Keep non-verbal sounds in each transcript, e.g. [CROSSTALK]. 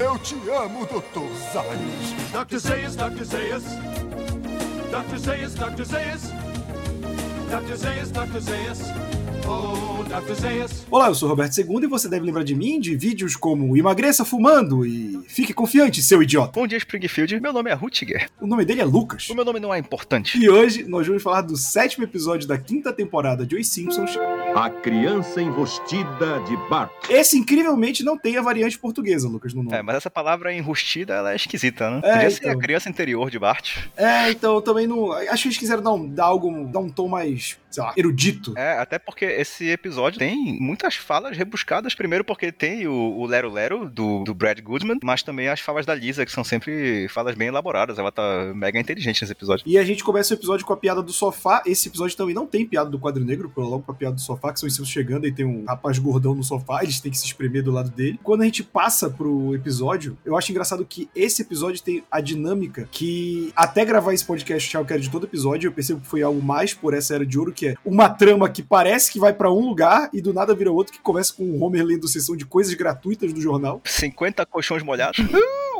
Eu te amo, Dr. Zayas. Dr. Zayas, Dr. Zayas. Dr. Zayas, Dr. Zayas. Dr. Zayas, Dr. Zayas. Oh, Dr. Zayas. Olá, eu sou Roberto II e você deve lembrar de mim de vídeos como Emagreça Fumando e Fique Confiante, seu idiota. Bom dia, Springfield. Meu nome é Rutger. O nome dele é Lucas. O meu nome não é importante. E hoje nós vamos falar do sétimo episódio da quinta temporada de Os Simpsons. A criança enrustida de Bart. Esse, incrivelmente, não tem a variante portuguesa, Lucas, no nome. É, mas essa palavra enrustida, ela é esquisita, né? É, Podia ser então. a criança interior de Bart. É, então eu também não. Acho que eles quiseram dar, um, dar algo, dar um tom mais, sei lá, erudito. É, até porque esse episódio tem muitas falas rebuscadas. Primeiro porque tem o, o Lero Lero do, do Brad Goodman, mas também as falas da Lisa, que são sempre falas bem elaboradas. Ela tá mega inteligente nesse episódio. E a gente começa o episódio com a piada do sofá. Esse episódio também não tem piada do quadro negro, prologo com a piada do sofá, que são os Simpsons chegando e tem um rapaz gordão no sofá, eles têm que se espremer do lado dele. Quando a gente passa pro episódio, eu acho engraçado que esse episódio tem a dinâmica que, até gravar esse podcast, eu quero de todo episódio, eu percebo que foi algo mais por essa era de ouro, que é uma trama que parece que vai pra um lugar e do nada vira outro, que começa com o Homer lendo sessão de coisas gratuitas do jornal. 50 colchões molhados. [LAUGHS]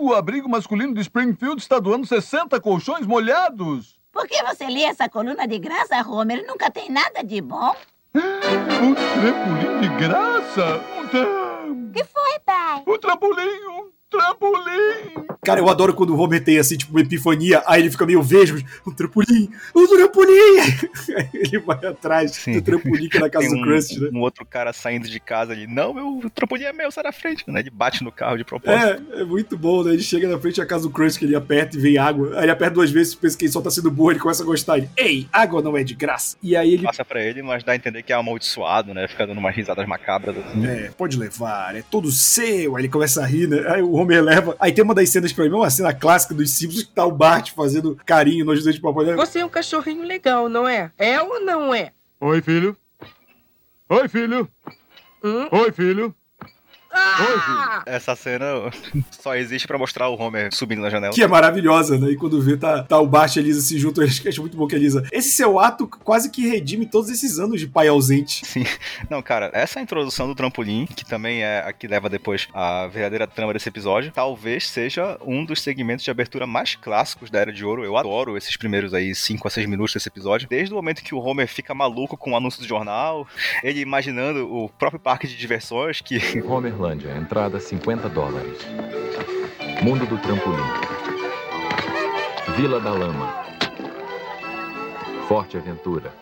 O abrigo masculino de Springfield está doando 60 colchões molhados. Por que você lê essa coluna de graça, Homer? Nunca tem nada de bom. Um trampolim de graça. Um tram... que foi, pai? Um trampolim, um trampolim. Cara, eu adoro quando o Homer tem assim, tipo, uma epifania, aí ele fica meio vesgo, um trampolim, um trampolim! [LAUGHS] Aí ele vai atrás Sim. do trampolim que é na casa Tem do um, Krusty, né? um outro cara saindo de casa ali. Não, meu o trampolim é meu, sai da frente. Né? Ele bate no carro de propósito. É, é muito bom, né? Ele chega na frente da casa do Krusty, que ele aperta e vem água. Aí ele aperta duas vezes, pensa que ele só tá sendo burro, ele começa a gostar. Ele, Ei, água não é de graça. E aí ele, Passa pra ele, mas dá a entender que é amaldiçoado, né? Fica dando umas risadas macabras. Assim. é, pode levar, é todo seu. Aí ele começa a rir, né? Aí o Homer leva. Aí tem uma das cenas pra mim, uma cena clássica dos Simpsons, que tá o Bart fazendo carinho nos dois de papai. Você é um cachorrinho legal, não é? É ou não é? Oi, filho. Oi, filho. Hum? Oi, filho. Ah! Essa cena [LAUGHS] só existe pra mostrar o Homer subindo na janela. Que é maravilhosa, né? E quando vê, tá, tá o Bart e a Lisa se juntam, eu [LAUGHS] acho, acho muito bom que a Lisa. Esse seu ato quase que redime todos esses anos de pai ausente. Sim. Não, cara, essa introdução do trampolim, que também é a que leva depois a verdadeira trama desse episódio, talvez seja um dos segmentos de abertura mais clássicos da Era de Ouro. Eu adoro esses primeiros aí 5 a 6 minutos desse episódio. Desde o momento que o Homer fica maluco com o anúncio do jornal, ele imaginando o próprio parque de diversões que Entrada 50 dólares. Mundo do trampolim. Vila da Lama. Forte Aventura.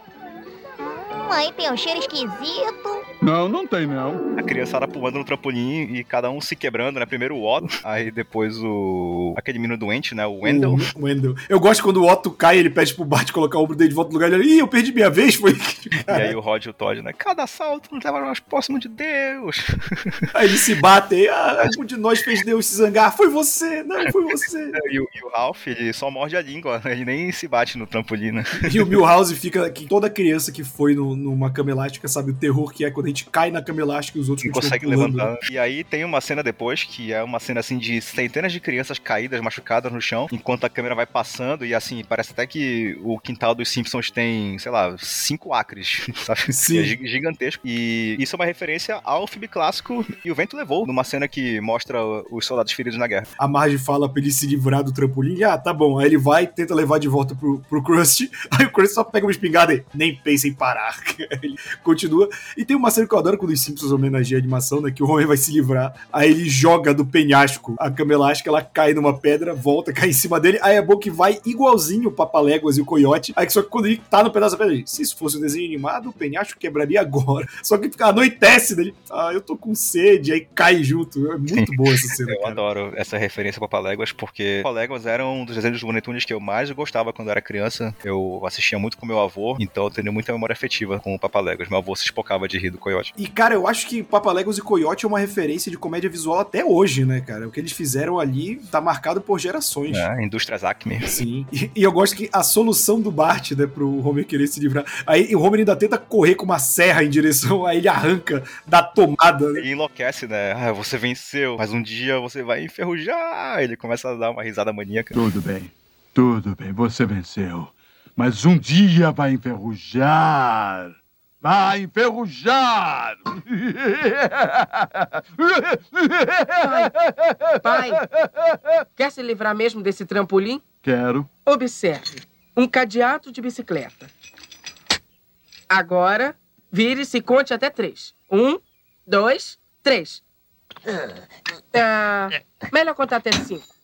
Mãe, tem um cheiro esquisito. Não, não tem não. a criançada pulando no trampolim e cada um se quebrando, né? Primeiro o Otto, [LAUGHS] aí depois o. aquele menino doente, né? O Wendell. O [LAUGHS] Wendell. Eu gosto quando o Otto cai, ele pede pro Bart colocar o ombro dele de volta no lugar. Ele, Ih, eu perdi minha vez, foi. E aí o Rod e o Todd, né? Cada salto nos leva mais próximo de Deus. [LAUGHS] Aí eles se batem. Ah, um de nós fez Deus se zangar. Foi você, não, foi você. E o, e o Ralph, ele só morde a língua, né? ele nem se bate no trampolim, né? E o Milhouse fica. Que toda criança que foi no- numa cama elástica sabe o terror que é quando gente cai na cama elástica e os outros Não continuam consegue pulando. levantar. E aí tem uma cena depois, que é uma cena assim de centenas de crianças caídas, machucadas no chão, enquanto a câmera vai passando, e assim, parece até que o quintal dos Simpsons tem, sei lá, cinco acres, [LAUGHS] sabe? Sim. É gi- gigantesco. E isso é uma referência ao filme clássico E o Vento Levou, numa cena que mostra os soldados feridos na guerra. A Marge fala pra ele se livrar do trampolim. Ah, tá bom. Aí ele vai, tenta levar de volta pro, pro Krusty. [LAUGHS] Aí o Krusty só pega uma espingarda e nem pensa em parar. [LAUGHS] ele continua. E tem uma cena que eu adoro quando os Simpsons homenageiam a animação, né? Que o Homer vai se livrar. Aí ele joga do penhasco a cama elástica, ela cai numa pedra, volta, [LAUGHS] cai em cima dele. Aí é bom que vai igualzinho o Papaléguas e o Coyote. Aí só que quando ele tá no pedaço da pedra, ele, se isso fosse um desenho animado, o penhasco quebraria agora. [LAUGHS] Só que anoitece dele. Ah, eu tô com sede. Aí cai junto. É muito boa essa cena, [LAUGHS] Eu cara. adoro essa referência para Papaléguas, porque Papaléguas eram um dos desenhos do Looney Tunes que eu mais gostava quando eu era criança. Eu assistia muito com meu avô, então eu tenho muita memória afetiva com o Papaléguas. Meu avô se espocava de rir do coiote. E, cara, eu acho que Papaléguas e Coyote é uma referência de comédia visual até hoje, né, cara? O que eles fizeram ali tá marcado por gerações. É, Indústrias Acme. Sim. E, e eu gosto que a solução do Bart, né, pro Homer querer se livrar. Aí o Homer ainda tenta correr com uma serra em direção, aí ele arranca da tomada. né? Ele enlouquece, né? Ah, você venceu, mas um dia você vai enferrujar. Ele começa a dar uma risada maníaca. Tudo bem, tudo bem, você venceu. Mas um dia vai enferrujar. Vai enferrujar! Pai, quer se livrar mesmo desse trampolim? Quero. Observe: um cadeado de bicicleta. Agora, vire-se e conte até três. Um, dois, três. Ah, melhor contar até cinco.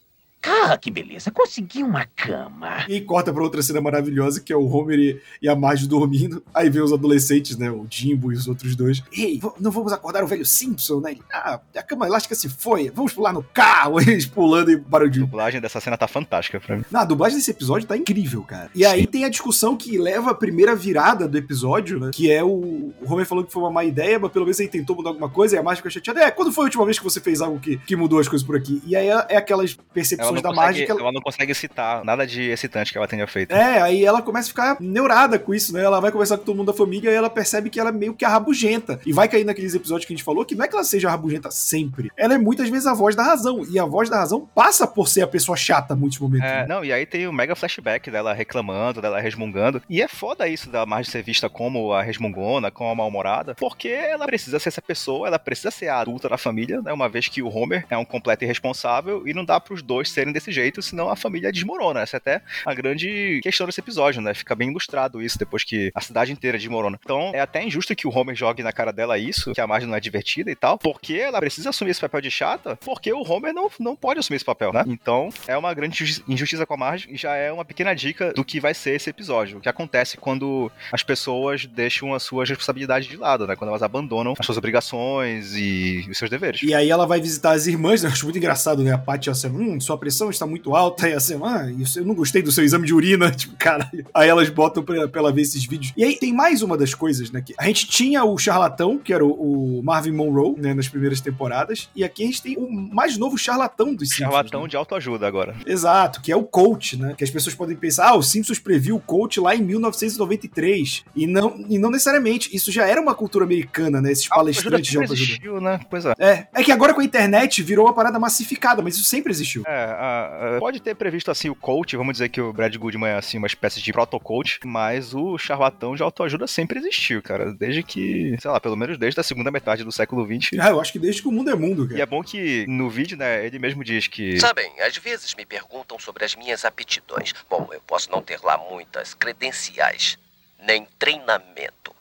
Ah, que beleza. Consegui uma cama. E corta pra outra cena maravilhosa, que é o Homer e- e a Marge dormindo. Aí vem os adolescentes, né? O Jimbo e os outros dois. Ei, não vamos acordar o velho Simpson, né? Ah, a cama elástica se foi. Vamos pular no carro. [LAUGHS] Eles pulando e A barulhinho. dublagem dessa cena tá fantástica pra mim. Não, a dublagem desse episódio tá incrível, cara. E aí tem a discussão que leva a primeira virada do episódio, né? Que é o, o Homer falou que foi uma má ideia, mas pelo menos ele tentou mudar alguma coisa. E a Marge fica chateada. É, quando foi a última vez que você fez algo que, que mudou as coisas por aqui? E aí é, é aquelas Ela da consegue, que ela, não consegue citar nada de excitante que ela tenha feito. É, aí ela começa a ficar neurada com isso, né? Ela vai conversar com todo mundo da família e ela percebe que ela é meio que a rabugenta. E vai cair naqueles episódios que a gente falou que não é que ela seja a rabugenta sempre. Ela é muitas vezes a voz da razão. E a voz da razão passa por ser a pessoa chata em muitos momentos. É, né? não, e aí tem o mega flashback dela reclamando, dela resmungando. E é foda isso da Marge ser vista como a resmungona, como a mal-humorada, porque ela precisa ser essa pessoa, ela precisa ser a adulta da família, né? Uma vez que o Homer é um completo irresponsável e não dá pros dois serem desse jeito, senão a família desmorona. Essa é até a grande questão desse episódio, né? Fica bem ilustrado isso depois que a cidade inteira desmorona. Então é até injusto que o Homer jogue na cara dela isso, que a Marge não é divertida e tal, porque ela precisa assumir esse papel de chata, porque o Homer não, não pode assumir esse papel, né? Então é uma grande injusti- injustiça com a Marge e já é uma pequena dica do que vai ser esse episódio. O que acontece quando as pessoas deixam as suas responsabilidades de lado, né? Quando elas abandonam as suas obrigações e os seus deveres. E aí ela vai visitar as irmãs, né? Acho muito engraçado, né? A Paty assim, hum, sua pressão está muito alta. [LAUGHS] E assim, ah, isso, eu não gostei do seu exame de urina. [LAUGHS] Tipo, caralho. Aí elas botam pra, pra ela ver esses vídeos. E aí tem mais uma das coisas, né? Que a gente tinha o charlatão, que era o, o Marvin Monroe, né? Nas primeiras temporadas. E aqui a gente tem o mais novo charlatão dos Simpsons. Charlatão né? de autoajuda agora. Exato, que é o coach, né? Que as pessoas podem pensar, ah, o Simpsons previu o coach lá em 1993. E não, e não necessariamente. Isso já era uma cultura americana, né? Esses palestrantes de autoajuda. existiu, né? Pois é. É, é que agora com a internet virou uma parada massificada, mas isso sempre existiu. É, a- a- pode ter previsto assim o coach, vamos dizer que o Brad Goodman é assim uma espécie de proto-coach, mas o charlatão de autoajuda sempre existiu, cara, desde que, sei lá, pelo menos desde a segunda metade do século XX. Ah, eu acho que desde que o mundo é mundo, E cara. é bom que no vídeo, né, ele mesmo diz que Sabem, às vezes me perguntam sobre as minhas aptidões. Bom, eu posso não ter lá muitas credenciais, nem treinamento.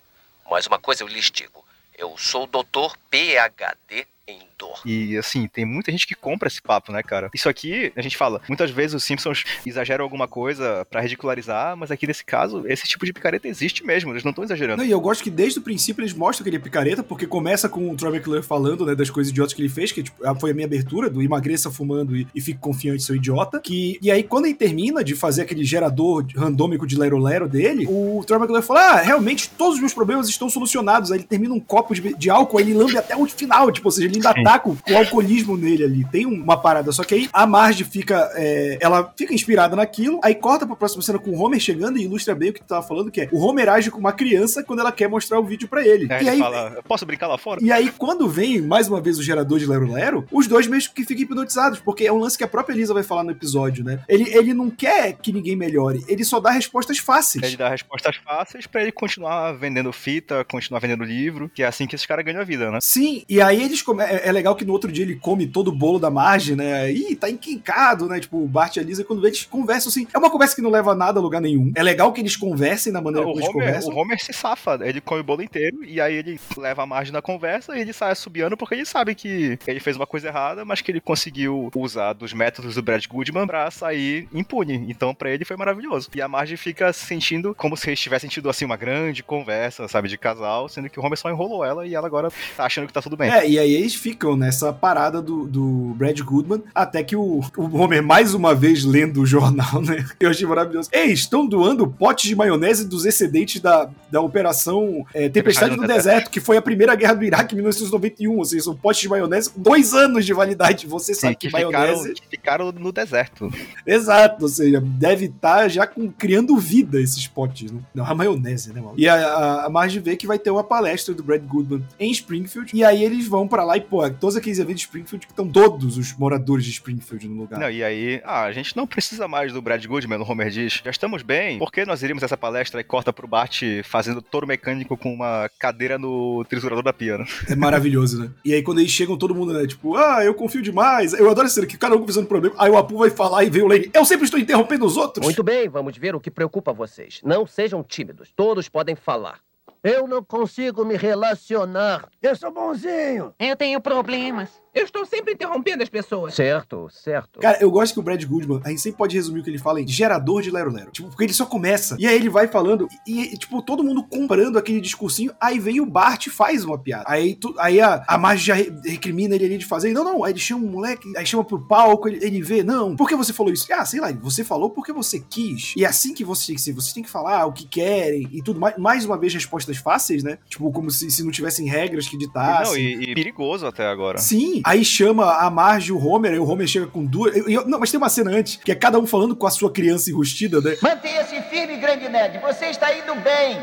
Mas uma coisa eu lhes digo: eu sou doutor PhD em dor. E assim, tem muita gente que compra esse papo, né, cara? Isso aqui, a gente fala, muitas vezes os Simpsons exageram alguma coisa pra ridicularizar, mas aqui nesse caso, esse tipo de picareta existe mesmo, eles não estão exagerando. Não, e eu gosto que desde o princípio eles mostram que ele é picareta, porque começa com o Troy McClure falando, né, das coisas idiotas que ele fez, que tipo, foi a minha abertura, do emagreça fumando e, e fique confiante, seu idiota. Que, e aí, quando ele termina de fazer aquele gerador randômico de Lero Lero dele, o Troy McClure fala: Ah, realmente todos os meus problemas estão solucionados. Aí ele termina um copo de, de álcool, aí ele lambe até o final, tipo, ou seja, ele ainda Sim. tá o alcoolismo nele ali. Tem uma parada. Só que aí a Marge fica. é, ela fica inspirada naquilo, aí corta pra próxima cena com o Homer chegando e ilustra bem o que tu tava falando, que é o Homer age com uma criança quando ela quer mostrar o vídeo pra ele. Aí e ele aí, fala, posso brincar lá fora? e aí, quando vem mais uma vez o gerador de Lero Lero, os dois mesmo que ficam hipnotizados, porque é um lance que a própria Elisa vai falar no episódio, né? Ele, ele não quer que ninguém melhore, ele só dá respostas fáceis. Ele dá respostas fáceis pra ele continuar vendendo fita, continuar vendendo livro, que é assim que esses caras ganham a vida, né? Sim, e aí eles come... é é legal que no outro dia ele come todo o bolo da margem, né? Ih, tá enquincado, né? Tipo, o Bart e a Lisa, quando eles conversam assim, é uma conversa que não leva a nada a lugar nenhum. É legal que eles conversem na maneira como eles conversam. o Homer se safa, ele come o bolo inteiro e aí ele leva a margem na conversa e ele sai assobiando porque ele sabe que ele fez uma coisa errada, mas que ele conseguiu usar dos métodos do Brad Goodman pra sair impune. Então pra ele foi maravilhoso. E a Marge fica se sentindo como se eles tivessem tido assim uma grande conversa, sabe, de casal, sendo que o Homer só enrolou ela e ela agora tá achando que tá tudo bem. É, e aí eles ficam nessa parada do, do Brad Goodman, até que o, o Homer, mais uma vez, lendo o jornal, né? [LAUGHS] Eu achei maravilhoso. Ei, estão doando potes de maionese dos excedentes da, da Operação é, Tempestade no Deserto, que foi a primeira guerra do Iraque em 1991. Ou seja, são potes de maionese com dois anos de validade. Você sabe Sim, que, que, ficaram, maionese. que ficaram no deserto. Exato, ou seja, deve estar já com, criando vida esses potes, né? Não, a maionese, né, mano? E a, a, a Marge vê que vai ter uma palestra do Brad Goodman em Springfield, e aí eles vão pra lá e, pô, todos aqueles eventos de Springfield que estão todos os moradores de Springfield no lugar. Não, e aí, ah, a gente não precisa mais do Brad Goodman, o Homer diz. Já estamos bem, por que nós iríamos essa palestra e corta pro Bart fazendo touro mecânico com uma cadeira no triturador da pia, né? [LAUGHS] É maravilhoso, né? E aí quando eles chegam, todo mundo, né, tipo, ah, eu confio demais. Eu adoro cena que cada um conversando problema. Aí o Apu vai falar e vem o Lane, eu sempre estou interrompendo os outros. Muito bem, vamos ver o que preocupa vocês. Não sejam tímidos, todos podem falar. Eu não consigo me relacionar. Eu sou bonzinho. Eu tenho problemas. Eu estou sempre interrompendo as pessoas. Certo, certo. Cara, eu gosto que o Brad Goodman, a gente sempre pode resumir o que ele fala em gerador de Lero Lero. Tipo, porque ele só começa. E aí ele vai falando, e, e, tipo, todo mundo comprando aquele discursinho. Aí vem o Bart e faz uma piada. Aí, tu, aí a, a Marge já recrimina ele ali de fazer. Não, não. Aí ele chama um moleque, aí chama pro palco, ele, ele vê. Não, por que você falou isso? Ah, sei lá, você falou porque você quis. E é assim que você tem que ser. Você tem que falar o que querem e tudo mais. Mais uma vez, respostas fáceis, né? Tipo, como se, se não tivessem regras que ditassem. Não, e, e perigoso até agora. Sim. Aí chama a Marge e o Homer, aí o Homer chega com duas. Eu, eu, não, mas tem uma cena antes, que é cada um falando com a sua criança enrustida, né? Mantenha-se firme, grande Ned. Você está indo bem.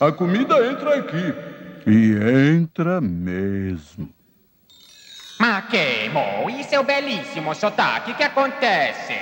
A comida entra aqui. E entra mesmo. Maquemo, isso é o belíssimo sotaque. O que acontece?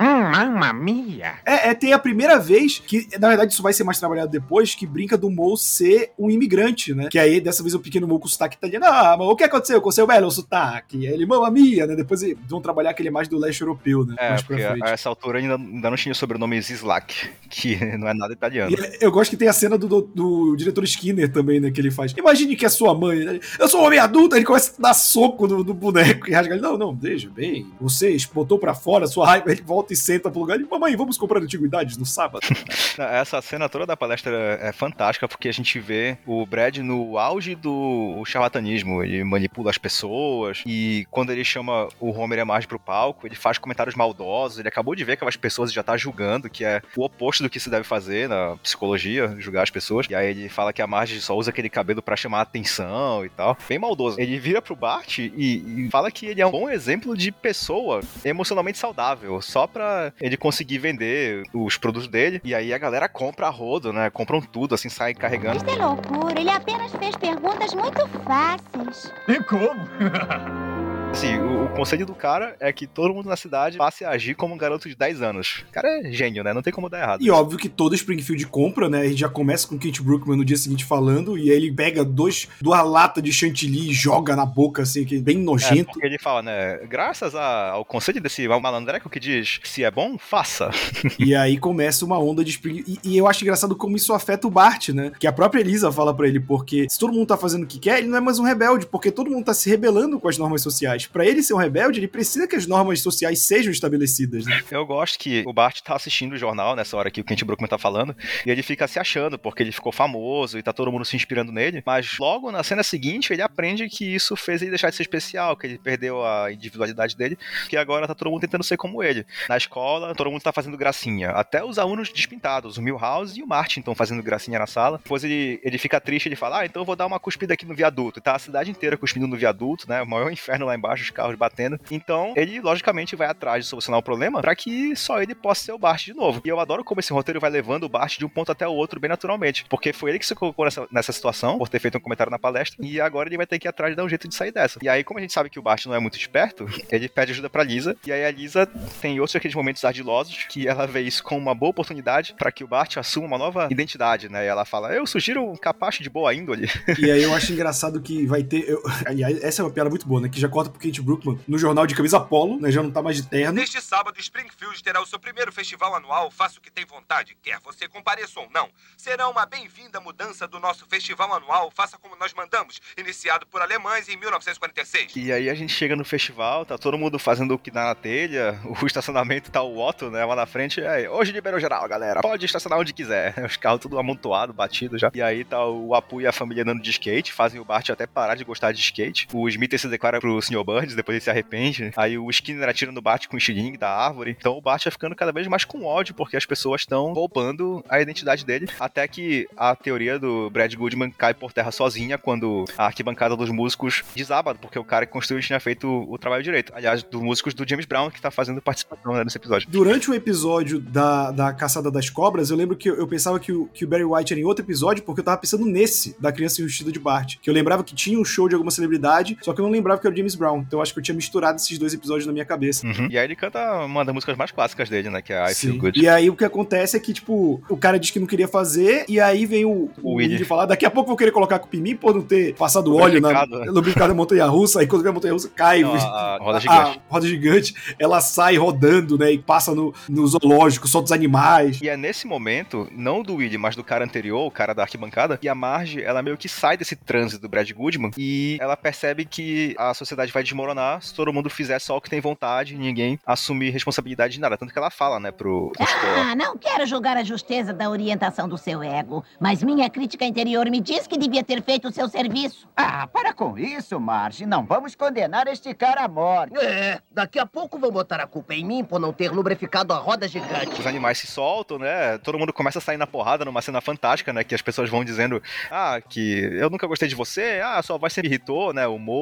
Hum, mamma mia. É, é, tem a primeira vez que, na verdade, isso vai ser mais trabalhado depois, que brinca do Mo ser um imigrante, né? Que aí, dessa vez, o pequeno Mo com o sotaque italiano. Ah, mas o que aconteceu com o seu belo sotaque? Aí ele, mamma mia, né? Depois eles vão trabalhar aquele mais do leste europeu, né? É, mais porque a, a essa altura ainda, ainda não tinha o sobrenome Zislak, que [LAUGHS] não é nada italiano. E eu gosto que tem a cena do, do, do, diretor Skinner também, né? Que ele faz. Imagine que é sua mãe. Né? Eu sou um homem adulto, ele começa a dar soco no, no boneco e rasga ele. Não, não, deixa bem. Você botou pra fora sua raiva, ele volta e senta pro lugar e, mamãe, vamos comprar antiguidades no sábado. [LAUGHS] Essa cena toda da palestra é fantástica porque a gente vê o Brad no auge do charlatanismo. Ele manipula as pessoas e quando ele chama o Homer e a Marge pro palco, ele faz comentários maldosos. Ele acabou de ver aquelas pessoas já tá julgando, que é o oposto do que se deve fazer na psicologia, julgar as pessoas. E aí ele fala que a Marge só usa aquele cabelo para chamar atenção e tal. Bem maldoso. Ele vira pro Bart e, e fala que ele é um bom exemplo de pessoa emocionalmente saudável, só pra ele conseguir vender os produtos dele. E aí a galera compra a rodo, né? Compram tudo, assim, saem carregando. Isso é loucura. Ele apenas fez perguntas muito fáceis. E como? [LAUGHS] Assim, o, o, conselho do cara é que todo mundo na cidade passe a agir como um garoto de 10 anos. O cara é gênio, né? Não tem como dar errado. E óbvio que todo Springfield compra, né? A gente já começa com o Kent Brookman no dia seguinte falando, e aí ele pega dois, duas latas de chantilly e joga na boca, assim, que é bem nojento. É, ele fala, né? Graças a, ao conselho desse malandreco que diz, se é bom, faça. e aí começa uma onda de Springfield. E, e, eu acho engraçado como isso afeta o Bart, né? Que a própria Elisa fala para ele, porque se todo mundo tá fazendo o que quer, ele não é mais um rebelde, porque todo mundo tá se rebelando com as normas sociais. Para ele ser um rebelde, ele precisa que as normas sociais sejam estabelecidas, né? Eu gosto que o Bart tá assistindo o jornal nessa hora que o Kent Brookman tá falando, e ele fica se achando, porque ele ficou famoso e tá todo mundo se inspirando nele, mas logo na cena seguinte ele aprende que isso fez ele deixar de ser especial, que ele perdeu a individualidade dele, que agora tá todo mundo tentando ser como ele. Na escola, todo mundo tá fazendo gracinha, até os alunos despintados, o Milhouse e o Martin estão fazendo gracinha na sala. Depois ele, ele fica triste, ele fala, ah, então eu vou dar uma cuspida aqui no viaduto. E tá a cidade inteira cuspindo no viaduto, né? O maior [LAUGHS] inferno lá embaixo, os carros batendo. Então, ele logicamente vai atrás de solucionar o problema para que só ele possa ser o Bart de novo. E eu adoro como esse roteiro vai levando o Bart de um ponto até o outro bem naturalmente, porque foi ele que se colocou nessa, nessa situação por ter feito um comentário na palestra e agora ele vai ter que ir atrás de dar um jeito de sair dessa. E aí, como a gente sabe que o Bart não é muito esperto, ele pede ajuda para Lisa e aí a Lisa tem outros aqueles momentos ardilosos que ela vê isso como uma boa oportunidade para que o Bart assuma uma nova identidade, né? E ela fala: "Eu sugiro um capacho de boa índole". E aí eu acho engraçado que vai ter, eu... [LAUGHS] essa é uma piada muito boa, né? Que já corta Kate Brookman no jornal de camisa polo, né? Já não tá mais de terno. Neste sábado, Springfield terá o seu primeiro festival anual Faça o que tem vontade, quer você compareça ou não. Será uma bem-vinda mudança do nosso festival anual Faça como nós mandamos, iniciado por alemães em 1946. E aí a gente chega no festival, tá todo mundo fazendo o que dá na telha, [LAUGHS] o estacionamento tá o Otto, né, lá na frente. Aí, hoje liberou geral, galera. Pode estacionar onde quiser. [LAUGHS] Os carros tudo amontoado, batido já. E aí tá o Apu e a família andando de skate, fazem o Bart até parar de gostar de skate. O Smith se declara pro Sr. Birds, depois ele se arrepende. Aí o Skinner atira no Bart com o estilingue da árvore. Então o Bart vai ficando cada vez mais com ódio, porque as pessoas estão roubando a identidade dele. Até que a teoria do Brad Goodman cai por terra sozinha quando a arquibancada dos músicos desaba, porque o cara que construiu tinha feito o trabalho direito. Aliás, dos músicos do James Brown, que tá fazendo participação né, nesse episódio. Durante o episódio da, da Caçada das Cobras, eu lembro que eu, pensava que o, que o Barry White era em outro episódio, porque eu tava pensando nesse, da Criança Enrustida de Bart. Que eu lembrava que tinha um show de alguma celebridade, só que eu não lembrava que era o James Brown. Então eu acho que eu tinha misturado esses dois episódios na minha cabeça. Uhum. E aí ele canta uma das músicas mais clássicas dele, né? Que é I Feel Sim. Good. E aí o que acontece é que, tipo, o cara diz que não queria fazer, e aí vem o, o Willy. Willy falar: daqui a pouco eu vou querer colocar culpa em mim por não ter passado óleo na Lubrificado, né? na montanha russa. Aí quando vem a montanha russa, cai. Não, a- [LAUGHS] a roda a- gigante. a roda gigante, ela sai rodando, né? E passa no, no zoológico, solta os animais. E é nesse momento, não do Willy, mas do cara anterior, o cara da arquibancada, e a Marge, ela meio que sai desse transe do Brad Goodman e ela percebe que a sociedade vai desmoronar se todo mundo fizer só o que tem vontade e ninguém assumir responsabilidade de nada. Tanto que ela fala, né, pro. Ah, não quero julgar a justeza da orientação do seu ego, mas minha crítica interior me diz que devia ter feito o seu serviço. Ah, para com isso, Marge. Não vamos condenar este cara à morte. É, daqui a pouco vão botar a culpa em mim por não ter lubrificado a roda gigante. Os animais se soltam, né? Todo mundo começa a sair na porrada numa cena fantástica, né? Que as pessoas vão dizendo: Ah, que eu nunca gostei de você, ah, sua voz sempre irritou, né? O Mo,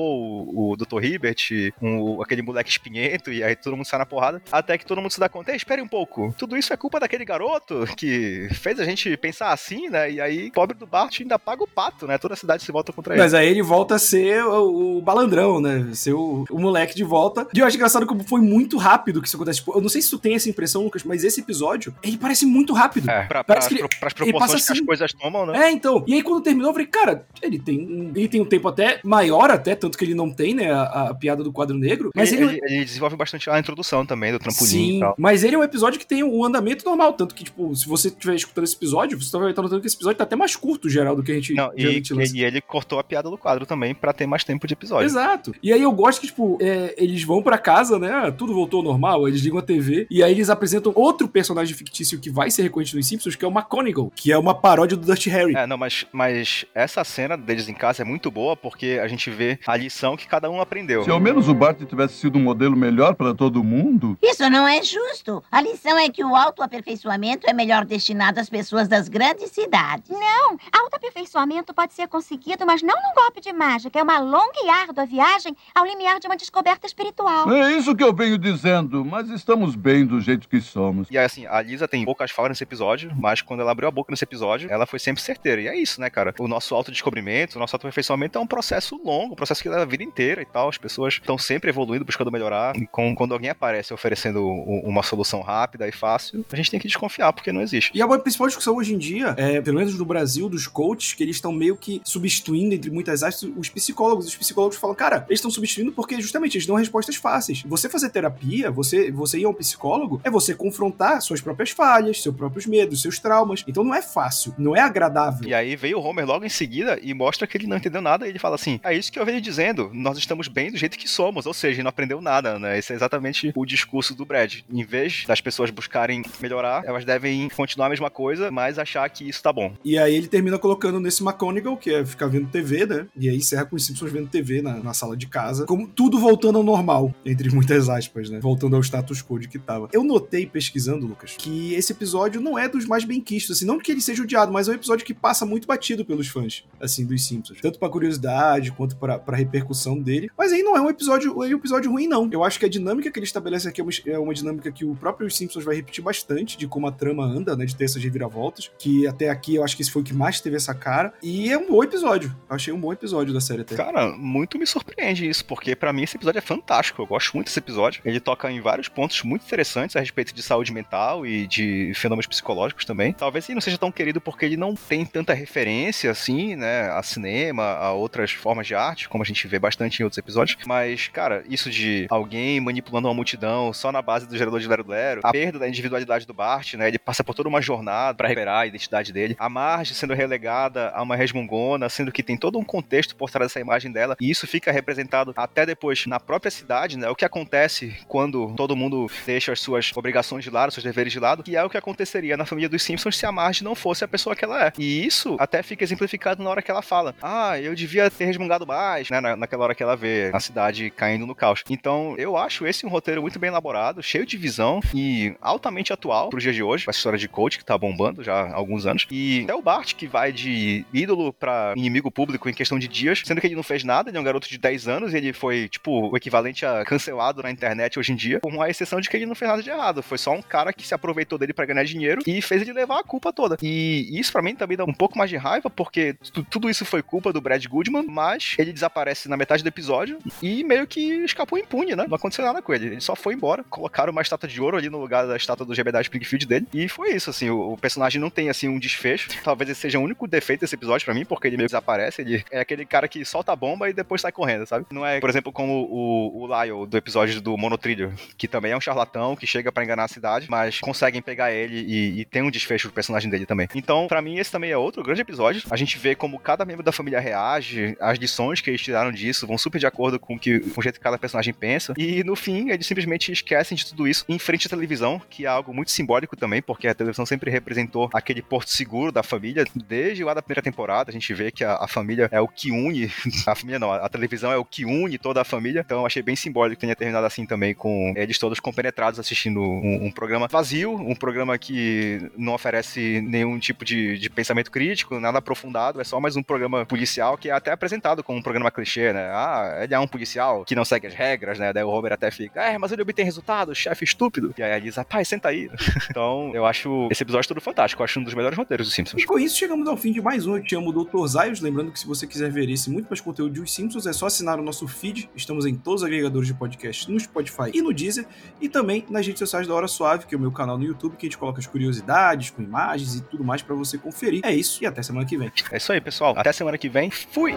o, o Dr. Hibbert, um- aquele moleque espinhento, e aí todo mundo sai na porrada. Até que todo mundo se dá conta: espere um pouco, tudo isso é culpa daquele garoto que fez a gente pensar assim, né? E aí, pobre do Bart ainda paga o pato, né? Toda a cidade se volta contra ele. Mas aí ele volta a ser o, o balandrão, né? Ser o, o moleque de volta. E eu acho engraçado como foi muito rápido que isso acontece. Tipo, eu não sei se tu tem essa impressão, Lucas, mas esse episódio, ele parece muito rápido. É, pra, Parece pra, que ele- pras ele proporções que as assim. coisas tomam, né? É, então. E aí quando terminou, eu falei, cara, ele tem um, ele tem um tempo até maior até, tanto que ele não tem, né, a, a piada do quadro negro. Mas ele, ele, ele- ele desenvolve bastante a introdução também do trampolim e Sim, tal. mas ele é um episódio que tem um andamento normal, tanto que, tipo, se você estiver escutando esse episódio, você vai estar notando que esse episódio tá até mais curto, geral, do que a gente Não, e, e ele cortou a piada do quadro também pra ter mais tempo de episódio. Exato. E aí eu gosto que, tipo, é, eles vão pra casa, né? Tudo voltou ao normal, eles ligam a TV, e aí eles apresentam outro personagem fictício que vai ser reconhecido nos Simpsons, que é o McGonagall, que é uma paródia do Dusty Harry. É, não, mas, mas essa cena deles em casa é muito boa porque a gente vê a lição que cada um aprendeu. Se ao menos o Bart tivesse sido um modelo melhor para todo mundo. Isso não é justo. A lição é que o autoaperfeiçoamento é melhor destinado às pessoas das grandes cidades. Não, autoaperfeiçoamento pode ser conseguido, mas não num golpe de mágica. É uma longa e árdua viagem ao limiar de uma descoberta espiritual. É isso que eu venho dizendo, mas estamos bem do jeito que somos. E assim, a Lisa tem poucas falas nesse episódio, mas quando ela abriu a boca nesse episódio, ela foi sempre certeira. E é isso, né, cara? O nosso autodescobrimento, o nosso autoaperfeiçoamento é um processo longo, um processo que leva a vida inteira e tal. As pessoas estão sempre evoluindo, buscando melhorar. E com- quando alguém aparece oferecendo uma solução rápida e fácil, a gente tem que desconfiar, porque não existe. E a principal discussão hoje em dia, é, pelo menos no Brasil, dos coaches, que eles estão meio que substituindo, entre muitas aspas, os psicólogos. Os psicólogos falam, cara, eles estão substituindo porque justamente eles dão respostas fáceis. Você fazer terapia, você, você ir a um psicólogo, é você confrontar suas próprias falhas, seus próprios medos, seus traumas. Então não é fácil, não é agradável. E aí veio o Homer logo em seguida e mostra que ele não entendeu nada. E ele fala assim: É isso que eu venho dizendo, nós estamos bem do jeito que somos. Ou seja, não aprendeu nada, né? Esse é exatamente o discurso do Brad. Em vez das pessoas buscarem melhorar, elas devem continuar a mesma coisa, mas achar que isso tá bom. E aí ele termina colocando nesse McGonagall, que é ficar vendo TV, né? E aí encerra com os Simpsons vendo TV na, na sala de casa. Como tudo voltando ao normal, entre muitas aspas, né? Voltando ao status quo de que tava. Eu notei, pesquisando, Lucas, que esse episódio não é dos mais bem quistos, assim, não que ele seja odiado, mas é um episódio que passa muito batido pelos fãs, assim, dos Simpsons. Tanto pra curiosidade, quanto pra, pra repercussão dele. Mas aí não é um episódio, é um episódio ruim, não. Eu acho que a dinâmica que ele estabelece aqui é uma, é uma dinâmica que o próprio Simpsons vai repetir bastante, de como a trama anda, né? De ter essas reviravoltas. Que até aqui eu acho que esse foi o que mais teve essa cara. E é um bom episódio. Eu achei um bom episódio da série até. Cara, muito me surpreende isso, porque pra mim esse episódio é fantástico. Eu gosto muito desse episódio. Ele toca em vários pontos muito interessantes a respeito de saúde mental e de fenômenos psicológicos também. Talvez ele não seja tão querido porque ele não tem tanta referência assim, né, a cinema, a outras formas de arte, como a gente vê bastante em outros episódios. Mas, cara, isso de alguém manipulando uma multidão só na base do gerador de Lero Lero, a perda da individualidade do Bart, né, ele passa por toda uma jornada pra recuperar a identidade dele, a Marge sendo relegada a uma resmungona, sendo que tem todo um contexto por trás dessa imagem dela, e isso fica representado até depois na própria cidade, né, o que acontece quando todo mundo deixa as suas obrigações de lado, seus deveres de lado, que é o que aconteceria na família dos Simpsons se a Marge não fosse a pessoa que ela é. E isso até fica exemplificado na hora que ela fala: Ah, eu devia ter resmungado mais, né? na- naquela hora que ela vê a cidade caindo no caos. Então, eu acho esse um roteiro muito bem elaborado, cheio de visão e altamente atual pro dia de hoje, essa história de coach que tá bombando já há alguns anos. E até o Bart, que vai de ídolo para inimigo público em questão de dias, sendo que ele não fez nada, ele é um garoto de 10 anos, ele foi, tipo, o equivalente a cancelado na internet hoje em dia, com a exceção de que ele não fez nada de errado. Foi só um cara que se aproveitou dele para ganhar dinheiro e fez ele levar a culpa toda. E isso para mim também dá um pouco mais de raiva, porque tudo isso foi culpa do Brad Goodman, mas ele desaparece na metade do episódio e meio que escapou impune, né? Não aconteceu nada com ele. Ele só foi embora, colocaram uma estátua de ouro ali no lugar da estátua do Jebediah Springfield dele, e foi isso, assim, o, o personagem não tem, assim, um desfecho. [LAUGHS] Talvez esse seja o único defeito desse episódio para mim, porque ele meio que desaparece, ele é aquele cara que solta a bomba e depois sai correndo, sabe? Não é, por exemplo, como o, o Lyle do episódio do Monotrilho, que também é um charlatão que chega para enganar a cidade, mas conseguem pegar ele e, e tem um desfecho do personagem dele também. Então, para mim, esse também é outro grande episódio. A gente vê como cada membro da família reage, as lições que eles tiraram disso vão super de acordo com, que, com o jeito que cada personagem pensa. E no fim, eles simplesmente esquecem de tudo isso em frente à televisão, que é algo muito simbólico também, porque a televisão sempre representou aquele porto seguro da família. Desde lá da primeira temporada, a gente vê que a, a família é o que une. [LAUGHS] A família não, a, a televisão é o que une toda a família. Então achei bem simbólico que tenha terminado assim também, com eles todos compenetrados assistindo um, um programa vazio, um programa que não oferece nenhum tipo de, de pensamento crítico, nada aprofundado, é só mais um programa policial que é até apresentado como um programa clichê, né? Ah, ele é um policial que não segue as regras, né? Daí o Homer até fica, é, mas ele obtém resultado, chefe estúpido. E aí a Lisa, pai, senta aí. [LAUGHS] então, eu acho esse episódio todo fantástico, eu acho um dos melhores roteiros dos Simpsons. E com isso chegamos ao fim de mais um. Eu te amo, Dr. Zaios. Lembrando que se você quiser ver esse muito mais conteúdo de Os Simpsons, é só assinar o nosso feed. Estamos em todos os agregadores de podcast, no Spotify e no Deezer. E também nas redes sociais da Hora Suave, que é o meu canal no YouTube, que a gente coloca as curiosidades, com imagens e tudo mais para você conferir. É isso, e até semana que vem. É isso aí, pessoal. Até semana que vem. Fui!